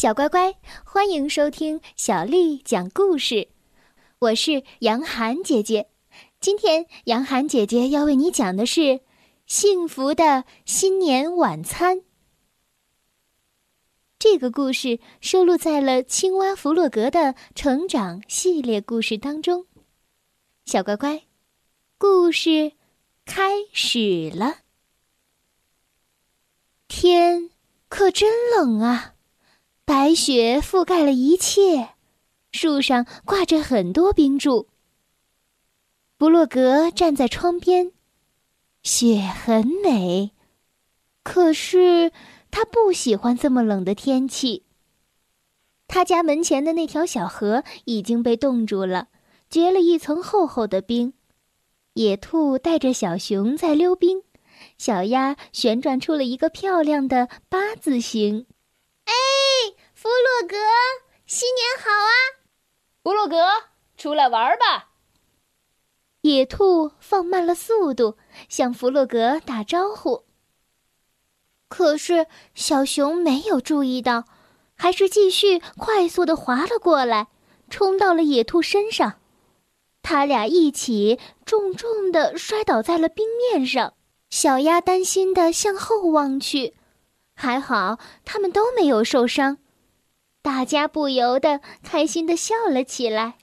小乖乖，欢迎收听小丽讲故事。我是杨涵姐姐，今天杨涵姐姐要为你讲的是《幸福的新年晚餐》。这个故事收录在了青蛙弗洛格的成长系列故事当中。小乖乖，故事开始了。天可真冷啊！白雪覆盖了一切，树上挂着很多冰柱。布洛格站在窗边，雪很美，可是他不喜欢这么冷的天气。他家门前的那条小河已经被冻住了，结了一层厚厚的冰。野兔带着小熊在溜冰，小鸭旋转出了一个漂亮的八字形。哎，弗洛格，新年好啊！弗洛格，出来玩吧。野兔放慢了速度，向弗洛格打招呼。可是小熊没有注意到，还是继续快速的滑了过来，冲到了野兔身上。他俩一起重重的摔倒在了冰面上。小鸭担心的向后望去。还好，他们都没有受伤，大家不由得开心的笑了起来。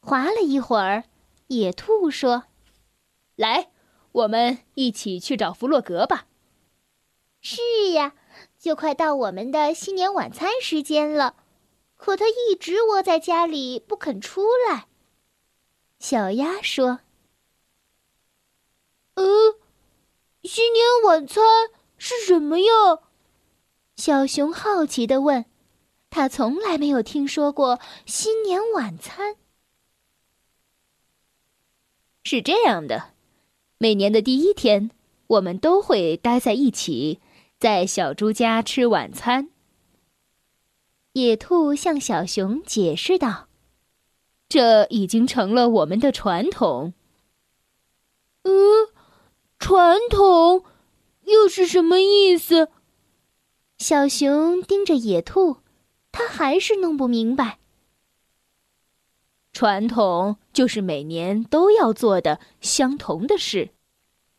划了一会儿，野兔说：“来，我们一起去找弗洛格吧。”“是呀，就快到我们的新年晚餐时间了，可他一直窝在家里不肯出来。”小鸭说：“嗯，新年晚餐。”是什么呀？小熊好奇的问。他从来没有听说过新年晚餐。是这样的，每年的第一天，我们都会待在一起，在小猪家吃晚餐。野兔向小熊解释道：“这已经成了我们的传统。”嗯，传统。又是什么意思？小熊盯着野兔，他还是弄不明白。传统就是每年都要做的相同的事。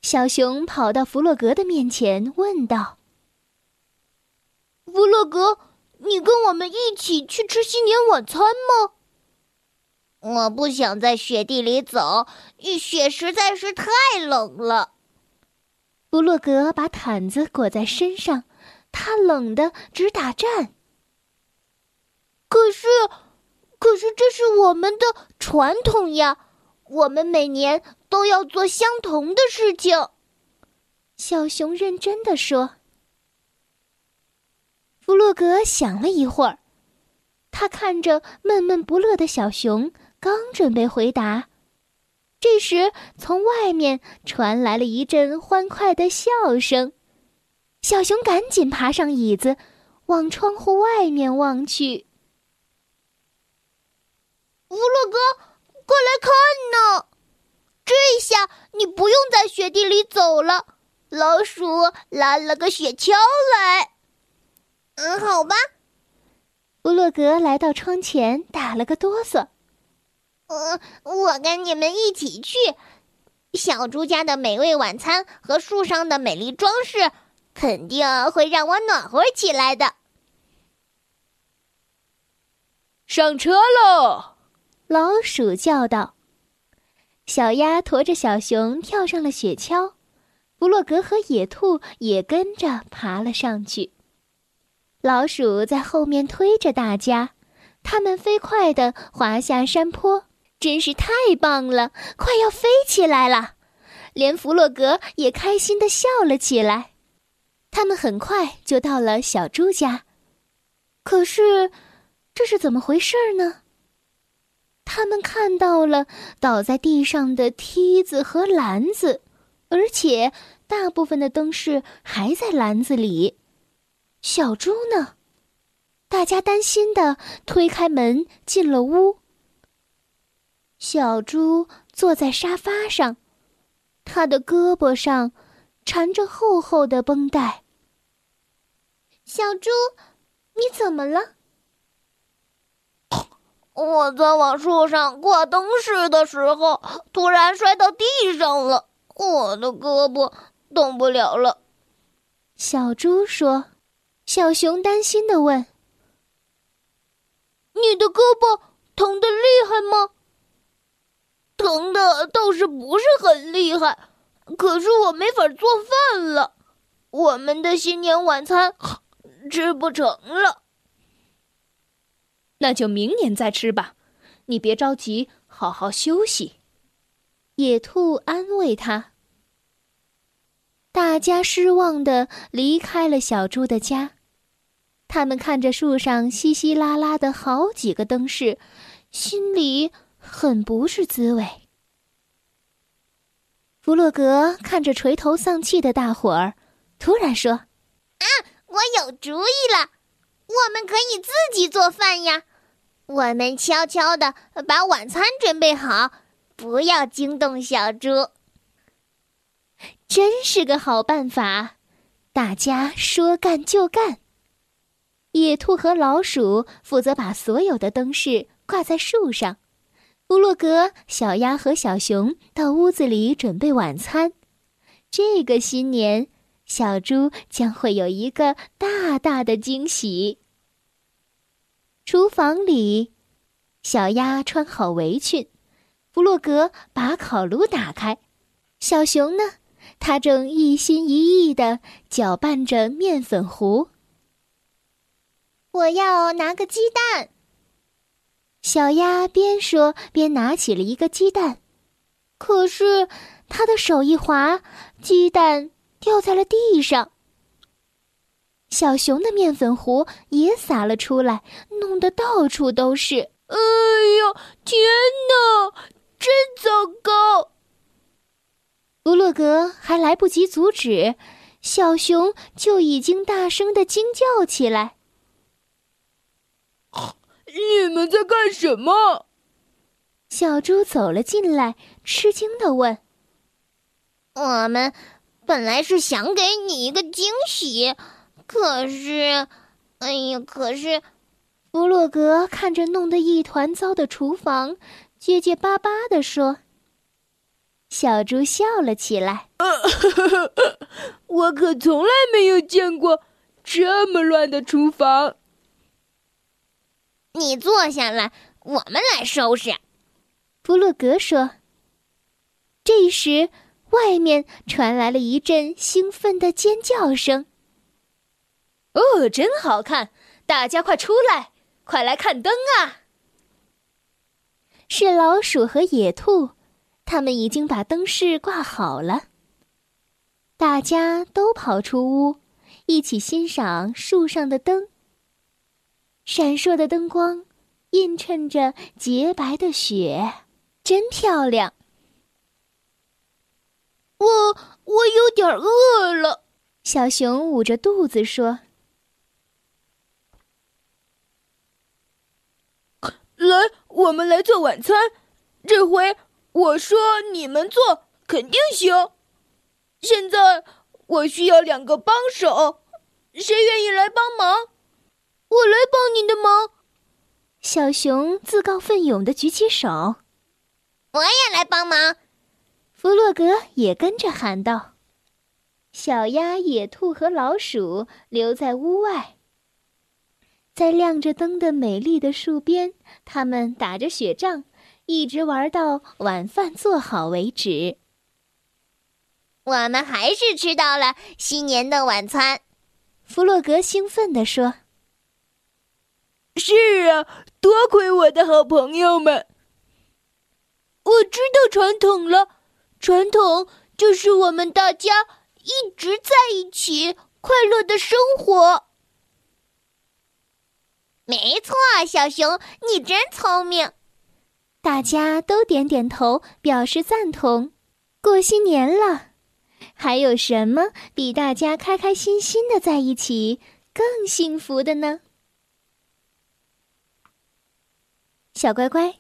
小熊跑到弗洛格的面前，问道：“弗洛格，你跟我们一起去吃新年晚餐吗？”“我不想在雪地里走，雪实在是太冷了。”弗洛格把毯子裹在身上，他冷得直打颤。可是，可是这是我们的传统呀！我们每年都要做相同的事情。小熊认真的说。弗洛格想了一会儿，他看着闷闷不乐的小熊，刚准备回答。这时，从外面传来了一阵欢快的笑声。小熊赶紧爬上椅子，往窗户外面望去。弗洛格，快来看呢！这下你不用在雪地里走了。老鼠拉了个雪橇来。嗯，好吧。弗洛格来到窗前，打了个哆嗦。呃，我跟你们一起去，小猪家的美味晚餐和树上的美丽装饰，肯定会让我暖和起来的。上车喽！老鼠叫道。小鸭驮着小熊跳上了雪橇，弗洛格和野兔也跟着爬了上去。老鼠在后面推着大家，他们飞快地滑下山坡。真是太棒了，快要飞起来了，连弗洛格也开心地笑了起来。他们很快就到了小猪家，可是这是怎么回事呢？他们看到了倒在地上的梯子和篮子，而且大部分的灯饰还在篮子里。小猪呢？大家担心的推开门进了屋。小猪坐在沙发上，他的胳膊上缠着厚厚的绷带。小猪，你怎么了？我在往树上挂灯饰的时候，突然摔到地上了，我的胳膊动不了了。小猪说。小熊担心的问：“你的胳膊疼的厉害吗？”“疼的倒是不是很厉害，可是我没法做饭了，我们的新年晚餐吃不成了。”那就明年再吃吧，你别着急，好好休息。野兔安慰他。大家失望的离开了小猪的家，他们看着树上稀稀拉拉的好几个灯饰，心里很不是滋味。弗洛格看着垂头丧气的大伙儿，突然说：“啊，我有主意了，我们可以自己做饭呀！”我们悄悄的把晚餐准备好，不要惊动小猪。真是个好办法，大家说干就干。野兔和老鼠负责把所有的灯饰挂在树上，布洛格、小鸭和小熊到屋子里准备晚餐。这个新年，小猪将会有一个大大的惊喜。厨房里，小鸭穿好围裙，弗洛格把烤炉打开。小熊呢，它正一心一意的搅拌着面粉糊。我要拿个鸡蛋。小鸭边说边拿起了一个鸡蛋，可是它的手一滑，鸡蛋掉在了地上。小熊的面粉糊也洒了出来，弄得到处都是。哎呀，天哪，真糟糕！弗洛格还来不及阻止，小熊就已经大声的惊叫起来：“你们在干什么？”小猪走了进来，吃惊的问：“我们本来是想给你一个惊喜。”可是，哎呀！可是，弗洛格看着弄得一团糟的厨房，结结巴巴地说：“小猪笑了起来，我可从来没有见过这么乱的厨房。”你坐下来，我们来收拾。”弗洛格说。这时，外面传来了一阵兴奋的尖叫声。哦，真好看！大家快出来，快来看灯啊！是老鼠和野兔，他们已经把灯饰挂好了。大家都跑出屋，一起欣赏树上的灯。闪烁的灯光映衬着洁白的雪，真漂亮。我我有点饿了，小熊捂着肚子说。来，我们来做晚餐。这回我说你们做肯定行。现在我需要两个帮手，谁愿意来帮忙？我来帮你的忙。小熊自告奋勇的举起手。我也来帮忙。弗洛格也跟着喊道。小鸭、野兔和老鼠留在屋外。在亮着灯的美丽的树边，他们打着雪仗，一直玩到晚饭做好为止。我们还是吃到了新年的晚餐，弗洛格兴奋地说：“是啊，多亏我的好朋友们。我知道传统了，传统就是我们大家一直在一起，快乐的生活。”没错，小熊，你真聪明。大家都点点头，表示赞同。过新年了，还有什么比大家开开心心的在一起更幸福的呢？小乖乖，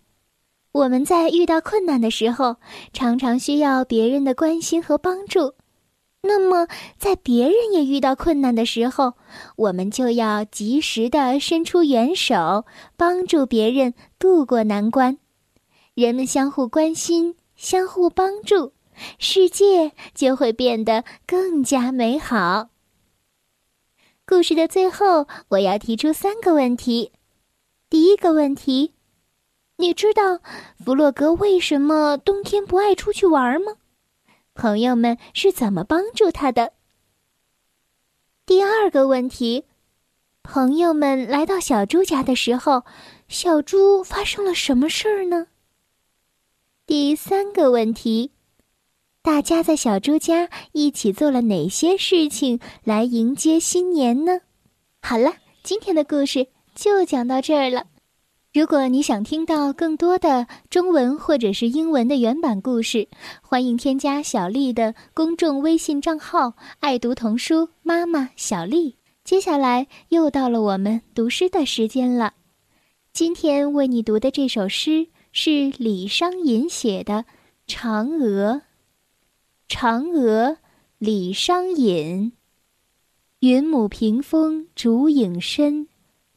我们在遇到困难的时候，常常需要别人的关心和帮助。那么在别人也遇到困难的时候，我们就要及时的伸出援手，帮助别人渡过难关。人们相互关心，相互帮助，世界就会变得更加美好。故事的最后，我要提出三个问题。第一个问题，你知道弗洛格为什么冬天不爱出去玩吗？朋友们是怎么帮助他的？第二个问题，朋友们来到小猪家的时候，小猪发生了什么事儿呢？第三个问题，大家在小猪家一起做了哪些事情来迎接新年呢？好了，今天的故事。就讲到这儿了。如果你想听到更多的中文或者是英文的原版故事，欢迎添加小丽的公众微信账号“爱读童书妈妈小丽”。接下来又到了我们读诗的时间了。今天为你读的这首诗是李商隐写的《嫦娥》。嫦娥，李商隐。云母屏风烛影深。